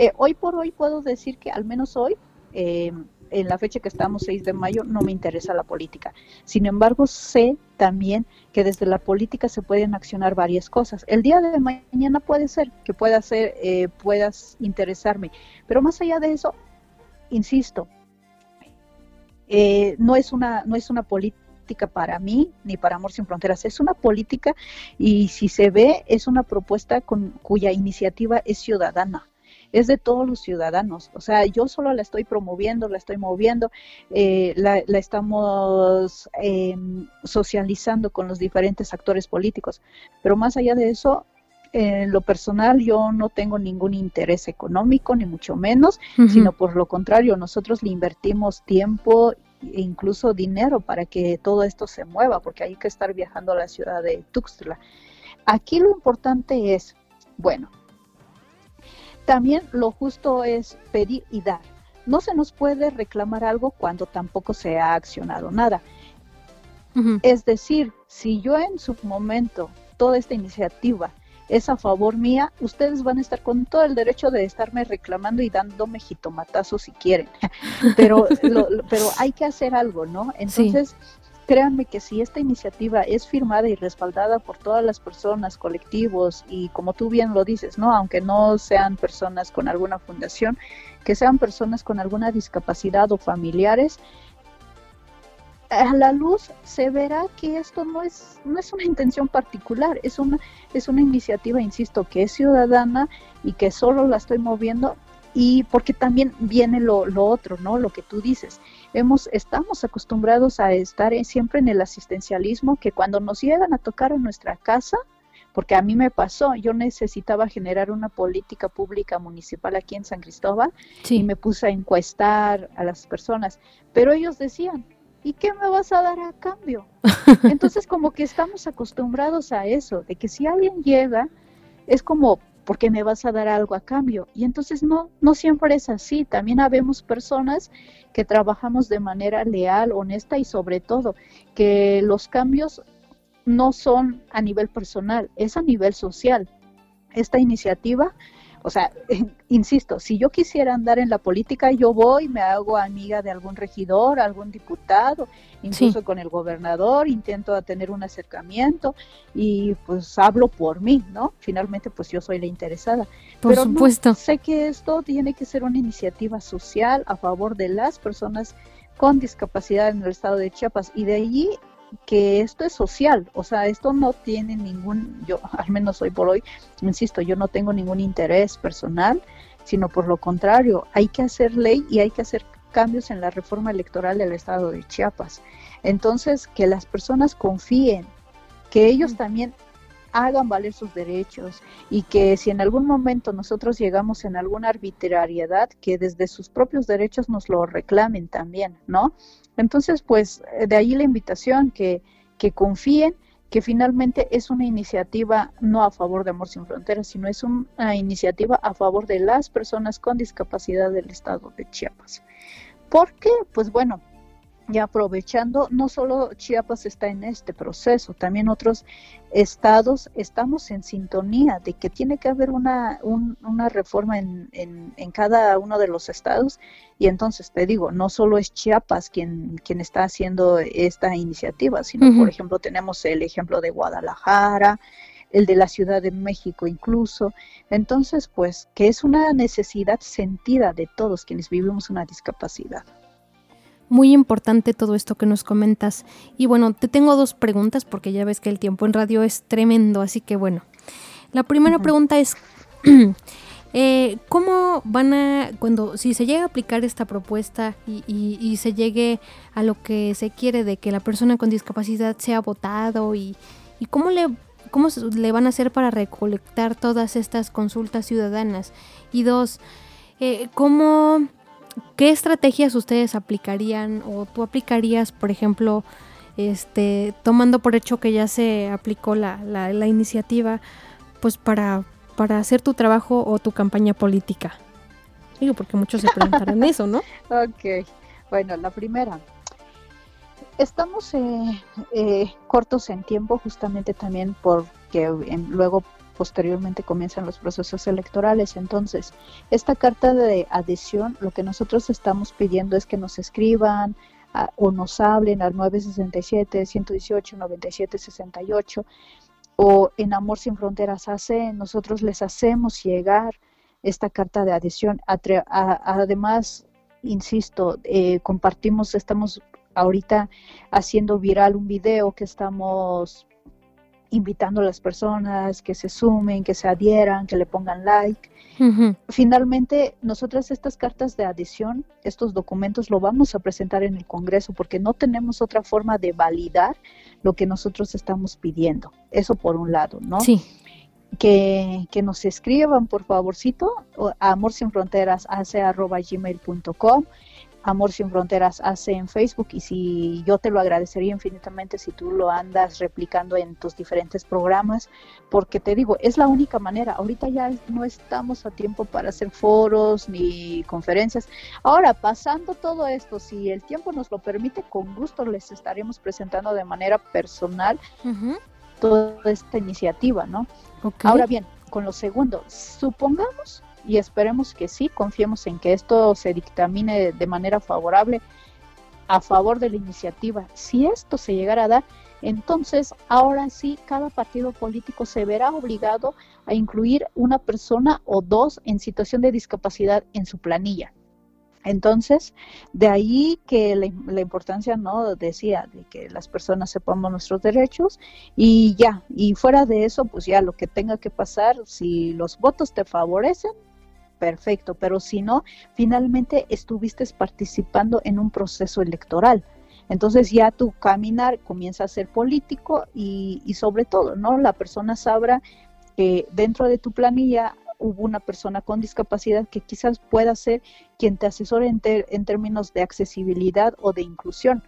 S3: Eh, hoy por hoy puedo decir que al menos hoy, eh, en la fecha que estamos, 6 de mayo, no me interesa la política. Sin embargo, sé también que desde la política se pueden accionar varias cosas. El día de mañana puede ser que pueda ser, eh, puedas interesarme, pero más allá de eso, insisto, no es una no es una política para mí ni para Amor Sin Fronteras, es una política y si se ve es una propuesta con, cuya iniciativa es ciudadana es de todos los ciudadanos. O sea, yo solo la estoy promoviendo, la estoy moviendo, eh, la, estamos em, socializando con los diferentes actores políticos. Pero más allá de eso, en lo personal yo no tengo ningún interés económico, ni mucho menos, sino por lo contrario, nosotros le invertimos tiempo e incluso dinero para que todo esto se mueva, porque hay que estar viajando a la ciudad de Tuxtla. Aquí lo importante es, bueno, también lo justo es pedir y dar. No se nos puede reclamar algo cuando tampoco se ha accionado nada. Es decir, si yo en su momento toda esta iniciativa es a favor mía, ustedes van a estar con todo el derecho de estarme reclamando y dándome jitomatazos si quieren. pero, pero hay que hacer algo, ¿no? Entonces, créanme que si esta iniciativa es firmada y respaldada por todas las personas, colectivos y como tú bien lo dices, ¿no? Aunque no sean personas con alguna fundación, que sean personas con alguna discapacidad o familiares, a la luz se verá que esto no es, no es una intención particular, es una, es una iniciativa, insisto, que es ciudadana y que solo la estoy moviendo y porque también viene lo, lo otro, ¿no? Lo que tú dices. Hemos, estamos acostumbrados a estar siempre en el asistencialismo que cuando nos llegan a tocar en nuestra casa, porque a mí me pasó, yo necesitaba generar una política pública municipal aquí en San Cristóbal y me puse a encuestar a las personas, pero ellos decían, ¿y qué me vas a dar a cambio? Entonces como que estamos acostumbrados a eso, de que si alguien llega, es como, ¿por qué me vas a dar algo a cambio? Y entonces no, no siempre es así, también habemos personas que trabajamos de manera leal, honesta y sobre todo que los cambios no son a nivel personal, es a nivel social. Esta iniciativa o sea, insisto, si yo quisiera andar en la política, yo voy, me hago amiga de algún regidor, algún diputado, incluso con el gobernador, intento tener un acercamiento y pues hablo por mí, ¿no? Finalmente, pues yo soy la interesada.
S1: Por
S3: Pero
S1: supuesto.
S3: sé que esto tiene que ser una iniciativa social a favor de las personas con discapacidad en el estado de Chiapas y de allí que esto es social, o sea, esto no tiene ningún, yo al menos hoy por hoy, insisto, yo no tengo ningún interés personal, sino por lo contrario, hay que hacer ley y hay que hacer cambios en la reforma electoral del estado de Chiapas. Entonces, que las personas confíen, que ellos también hagan valer sus derechos y que si en algún momento nosotros llegamos en alguna arbitrariedad, que desde sus propios derechos nos lo reclamen también, ¿no? Entonces, pues eh, de ahí la invitación que, que confíen que finalmente es una iniciativa no a favor de Amor Sin Fronteras, sino es una iniciativa a favor de las personas con discapacidad del estado de Chiapas. ¿Por qué? Pues bueno, y aprovechando, no solo Chiapas está en este proceso, también otros estados estamos en sintonía de que tiene que haber una, una reforma en, en, cada uno de los estados y entonces te digo, no solo es Chiapas quien, quien está haciendo esta iniciativa, sino por ejemplo tenemos el ejemplo de Guadalajara, el de la Ciudad de México incluso. Entonces, pues, que es una necesidad sentida de todos quienes vivimos una discapacidad.
S1: Muy importante todo esto que nos comentas. Y bueno, te tengo dos preguntas porque ya ves que el tiempo en radio es tremendo, así que bueno. La primera pregunta es, eh, ¿cómo van a, cuando, si se llega a aplicar esta propuesta y, se llegue a lo que se quiere de que la persona con discapacidad sea votado y, y cómo le cómo le van a hacer para recolectar todas estas consultas ciudadanas? Y dos, eh, ¿cómo ¿qué estrategias ustedes aplicarían o tú aplicarías, por ejemplo, este, tomando por hecho que ya se aplicó la, la, iniciativa, pues para, para hacer tu trabajo o tu campaña política? Digo, porque muchos se preguntarán eso, ¿no?
S3: Ok, bueno, la primera. Estamos eh, eh, cortos en tiempo justamente también porque luego posteriormente comienzan los procesos electorales. Entonces, esta carta de adhesión, lo que nosotros estamos pidiendo es que nos escriban o nos hablen al 967-118-9768 o en Amor Sin Fronteras AC, nosotros les hacemos llegar esta carta de adhesión. además, insisto, eh, compartimos, estamos ahorita haciendo viral un video que estamos invitando a las personas que se sumen, que se adhieran, que le pongan like. Finalmente, nosotras estas cartas de adhesión, estos documentos, lo vamos a presentar en el Congreso porque no tenemos otra forma de validar lo que nosotros estamos pidiendo. Eso por un lado, ¿no?
S1: Sí.
S3: que, que, nos escriban por favorcito a amor sin fronteras gmail.com Amor Sin Fronteras hace en Facebook y si yo te lo agradecería infinitamente si tú lo andas replicando en tus diferentes programas, porque te digo, es la única manera. Ahorita ya no estamos a tiempo para hacer foros ni conferencias. Ahora, pasando todo esto, si el tiempo nos lo permite, con gusto les estaremos presentando de manera personal toda esta iniciativa, ¿no? Ahora bien, con lo segundo, supongamos y esperemos que sí, confiemos en que esto se dictamine de manera favorable a favor de la iniciativa. Si esto se llegara a dar, entonces ahora sí cada partido político se verá obligado a incluir una persona o dos en situación de discapacidad en su planilla. Entonces, de ahí que la, la, importancia, ¿no? Decía, de que las personas sepamos nuestros derechos y ya, y fuera de eso, pues ya lo que tenga que pasar, si los votos te favorecen, perfecto, pero si no, finalmente estuviste participando en un proceso electoral. Entonces ya tu caminar comienza a ser político y, sobre todo, ¿no? La persona sabrá que dentro de tu planilla hubo una persona con discapacidad que quizás pueda ser quien te asesore en, en términos de accesibilidad o de inclusión.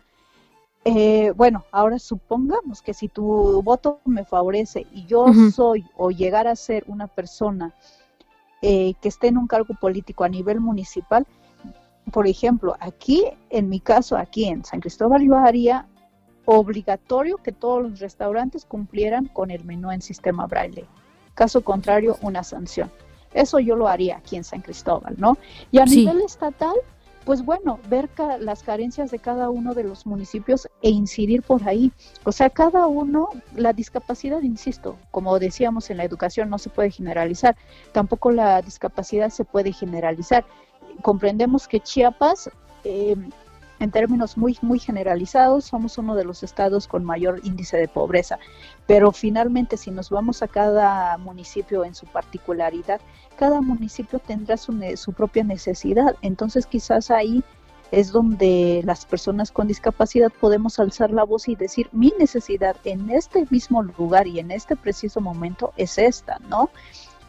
S3: Eh, bueno, ahora supongamos que si tu voto me favorece y yo soy o llegar a ser una persona eh, que esté en un cargo político a nivel municipal, por ejemplo, aquí, en mi caso, aquí en San Cristóbal, yo haría obligatorio que todos los restaurantes cumplieran con el menú en sistema braille. Caso contrario, una sanción. Eso yo lo haría aquí en San Cristóbal, ¿no? Y a nivel estatal, pues bueno, ver las carencias de cada uno de los municipios e incidir por ahí. O sea, cada uno, la discapacidad, insisto, como decíamos en la educación, no se puede generalizar, tampoco la discapacidad se puede generalizar. Comprendemos que Chiapas eh, en términos muy, muy generalizados, somos uno de los estados con mayor índice de pobreza. Pero finalmente, si nos vamos a cada municipio en su particularidad, cada municipio tendrá su, su propia necesidad. Entonces, quizás ahí es donde las personas con discapacidad podemos alzar la voz y decir, mi necesidad en este mismo lugar y en este preciso momento es esta, ¿no?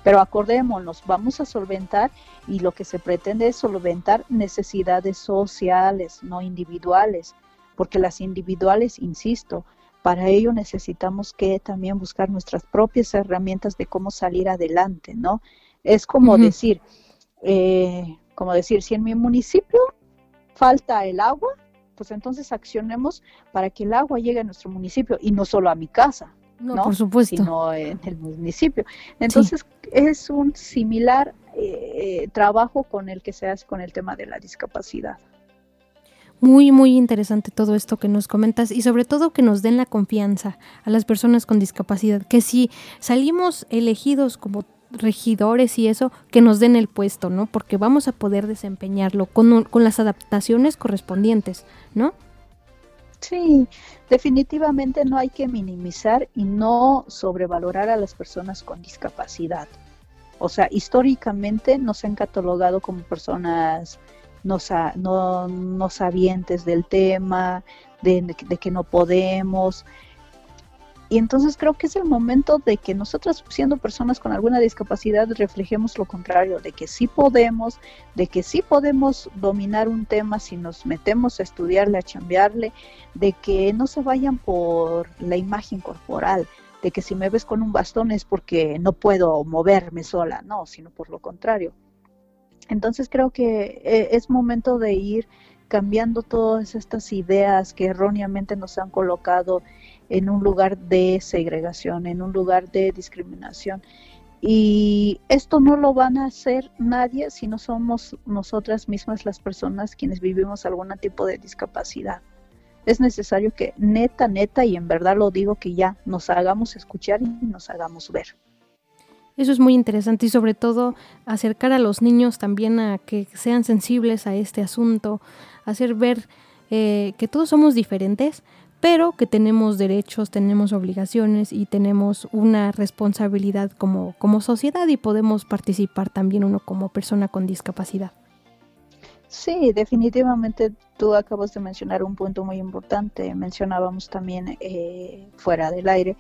S3: Pero acordémonos, vamos a solventar y lo que se pretende es solventar necesidades sociales, no individuales, porque las individuales, insisto, para ello necesitamos que también buscar nuestras propias herramientas de cómo salir adelante, ¿no? Es como decir, eh, como decir, si en mi municipio falta el agua, pues entonces accionemos para que el agua llegue a nuestro municipio y no solo a mi casa, no,
S1: por supuesto.
S3: sino en el municipio. Entonces es un similar eh, trabajo con el que se hace con el tema de la discapacidad.
S1: Muy, muy interesante todo esto que nos comentas y sobre todo que nos den la confianza a las personas con discapacidad, que si salimos elegidos como regidores y eso, que nos den el puesto, ¿no? Porque vamos a poder desempeñarlo con, con las adaptaciones correspondientes, ¿no?
S3: Sí, definitivamente no hay que minimizar y no sobrevalorar a las personas con discapacidad. O sea, históricamente nos han catalogado como personas no, no, no sabientes del tema, de, de que no podemos, y entonces creo que es el momento de que nosotras, siendo personas con alguna discapacidad, reflejemos lo contrario, de que sí podemos, de que sí podemos dominar un tema si nos metemos a estudiarle, a chambearle, de que no se vayan por la imagen corporal, de que si me ves con un bastón es porque no puedo moverme sola, no, sino por lo contrario. Entonces creo que eh, es momento de ir cambiando todas estas ideas que erróneamente nos han colocado en un lugar de segregación, en un lugar de discriminación. Y esto no lo van a hacer nadie si no somos nosotras mismas las personas quienes vivimos algún tipo de discapacidad. Es necesario que neta, neta, y en verdad lo digo, que ya nos hagamos escuchar y nos hagamos ver.
S1: Eso es muy interesante y sobre todo acercar a los niños también a que sean sensibles a este asunto, hacer ver eh, que todos somos diferentes, pero que tenemos derechos, tenemos obligaciones y tenemos una responsabilidad como, como sociedad y podemos participar también uno como persona con discapacidad.
S3: Sí, definitivamente tú acabas de mencionar un punto muy importante. Mencionábamos también eh, fuera del aire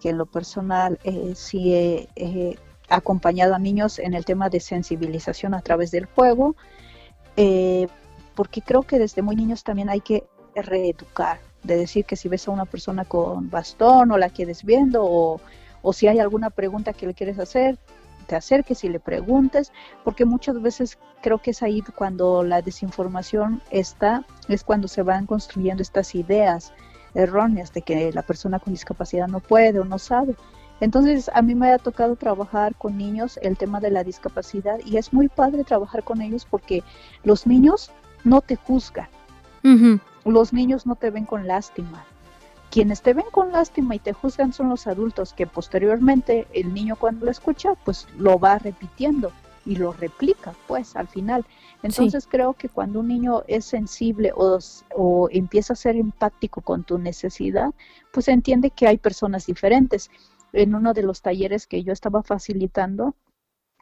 S3: que en lo personal eh, sí he acompañado a niños en el tema de sensibilización a través del juego, eh, porque creo que desde muy niños también hay que reeducar, de decir que si ves a una persona con bastón o la quieres viendo o, o si hay alguna pregunta que le quieres hacer, te acerques y le preguntes, porque muchas veces creo que es ahí cuando la desinformación está, es cuando se van construyendo estas ideas erróneas de que la persona con discapacidad no puede o no sabe. Entonces, a mí me ha tocado trabajar con niños el tema de la discapacidad y es muy padre trabajar con ellos porque los niños no te juzgan. Los niños no te ven con lástima. Quienes te ven con lástima y te juzgan son los adultos que posteriormente el niño cuando lo escucha pues lo va repitiendo y lo replica pues al final. Entonces creo que cuando un niño es sensible o, o, empieza a ser empático con tu necesidad, pues entiende que hay personas diferentes en uno de los talleres que yo estaba facilitando,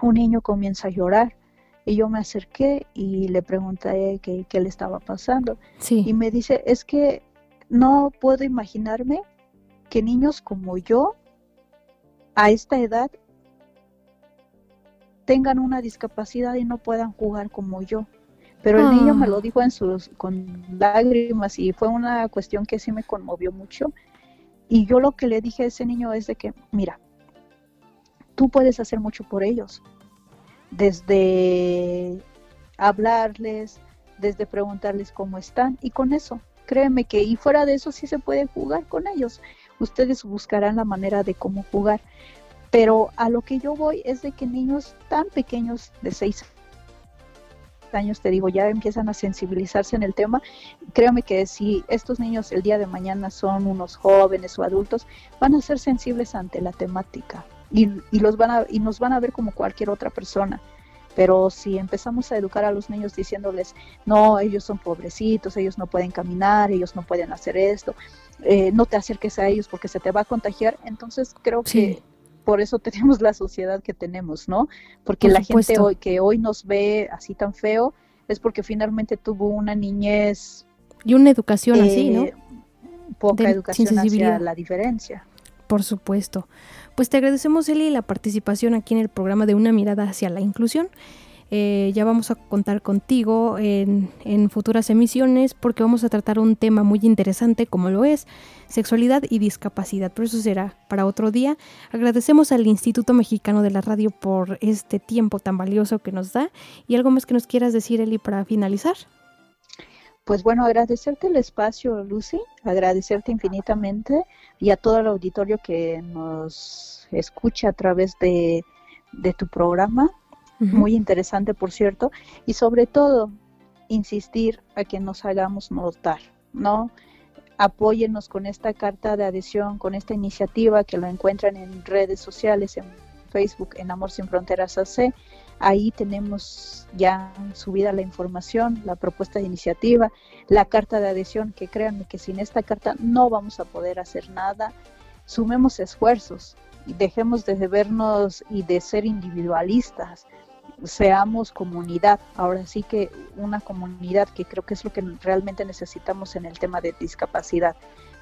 S3: un niño comienza a llorar y yo me acerqué y le pregunté qué, le estaba pasando. Y me dice, es que no puedo imaginarme que niños como yo, a esta edad, tengan una discapacidad y no puedan jugar como yo. Pero el niño me lo ah. dijo en sus, con lágrimas y fue una cuestión que sí me conmovió mucho y yo lo que le dije a ese niño es de que, mira, tú puedes hacer mucho por ellos, desde hablarles, desde preguntarles cómo están, y con eso, créeme que, y fuera de eso sí se puede jugar con ellos. Ustedes buscarán la manera de cómo jugar. Pero a lo que yo voy es de que niños tan pequeños de seis años, te digo, ya empiezan a sensibilizarse en el tema, créame que si estos niños el día de mañana son unos jóvenes o adultos, van a ser sensibles ante la temática y, los van a, y nos van a ver como cualquier otra persona. Pero si empezamos a educar a los niños diciéndoles, no, ellos son pobrecitos, ellos no pueden caminar, ellos no pueden hacer esto, eh, no te acerques a ellos porque se te va a contagiar, entonces creo que por eso tenemos la sociedad que tenemos, ¿no? Porque la gente hoy, que hoy nos ve así tan feo es porque finalmente tuvo una niñez
S1: y una educación así, ¿no? Eh,
S3: poca educación hacia la diferencia.
S1: Por supuesto. Pues te agradecemos, Eli, la participación aquí en el programa de Una mirada hacia la inclusión. Eh, ya vamos a contar contigo en, futuras emisiones porque vamos a tratar un tema muy interesante como lo es sexualidad y discapacidad, pero eso será para otro día. Agradecemos al Instituto Mexicano de la Radio por este tiempo tan valioso que nos da y algo más que nos quieras decir, Eli, para finalizar.
S3: Pues bueno, agradecerte el espacio, Lucy, agradecerte infinitamente y a todo el auditorio que nos escucha a través de, de tu programa muy interesante por cierto, y sobre todo insistir a que nos hagamos notar, ¿no? Apóyennos con esta carta de adhesión, con esta iniciativa que lo encuentran en redes sociales, en Facebook, en Amor Sin Fronteras AC. Ahí tenemos ya subida la información, la propuesta de iniciativa, la carta de adhesión, que créanme que sin esta carta no vamos a poder hacer nada. Sumemos esfuerzos y dejemos de vernos y de ser individualistas. Seamos comunidad, ahora sí que una comunidad que creo que es lo que realmente necesitamos en el tema de discapacidad,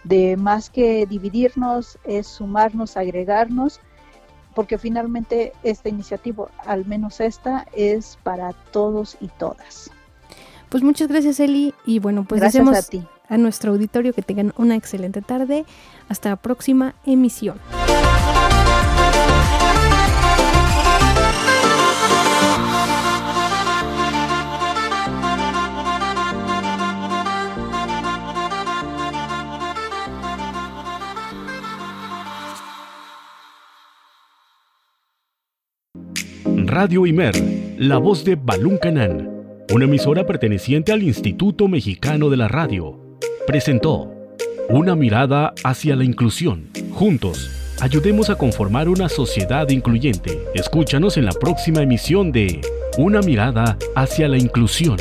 S3: de más que dividirnos, es sumarnos, agregarnos, porque finalmente esta iniciativa, al menos esta, es para todos y todas.
S1: Pues muchas gracias Eli y bueno, pues gracias a, ti. a nuestro auditorio que tengan una excelente tarde. Hasta la próxima emisión.
S2: Radio Imer, la voz de Balún Canán, una emisora perteneciente al Instituto Mexicano de la Radio, presentó Una mirada hacia la inclusión. Juntos, ayudemos a conformar una sociedad incluyente. Escúchanos en la próxima emisión de Una mirada hacia la inclusión.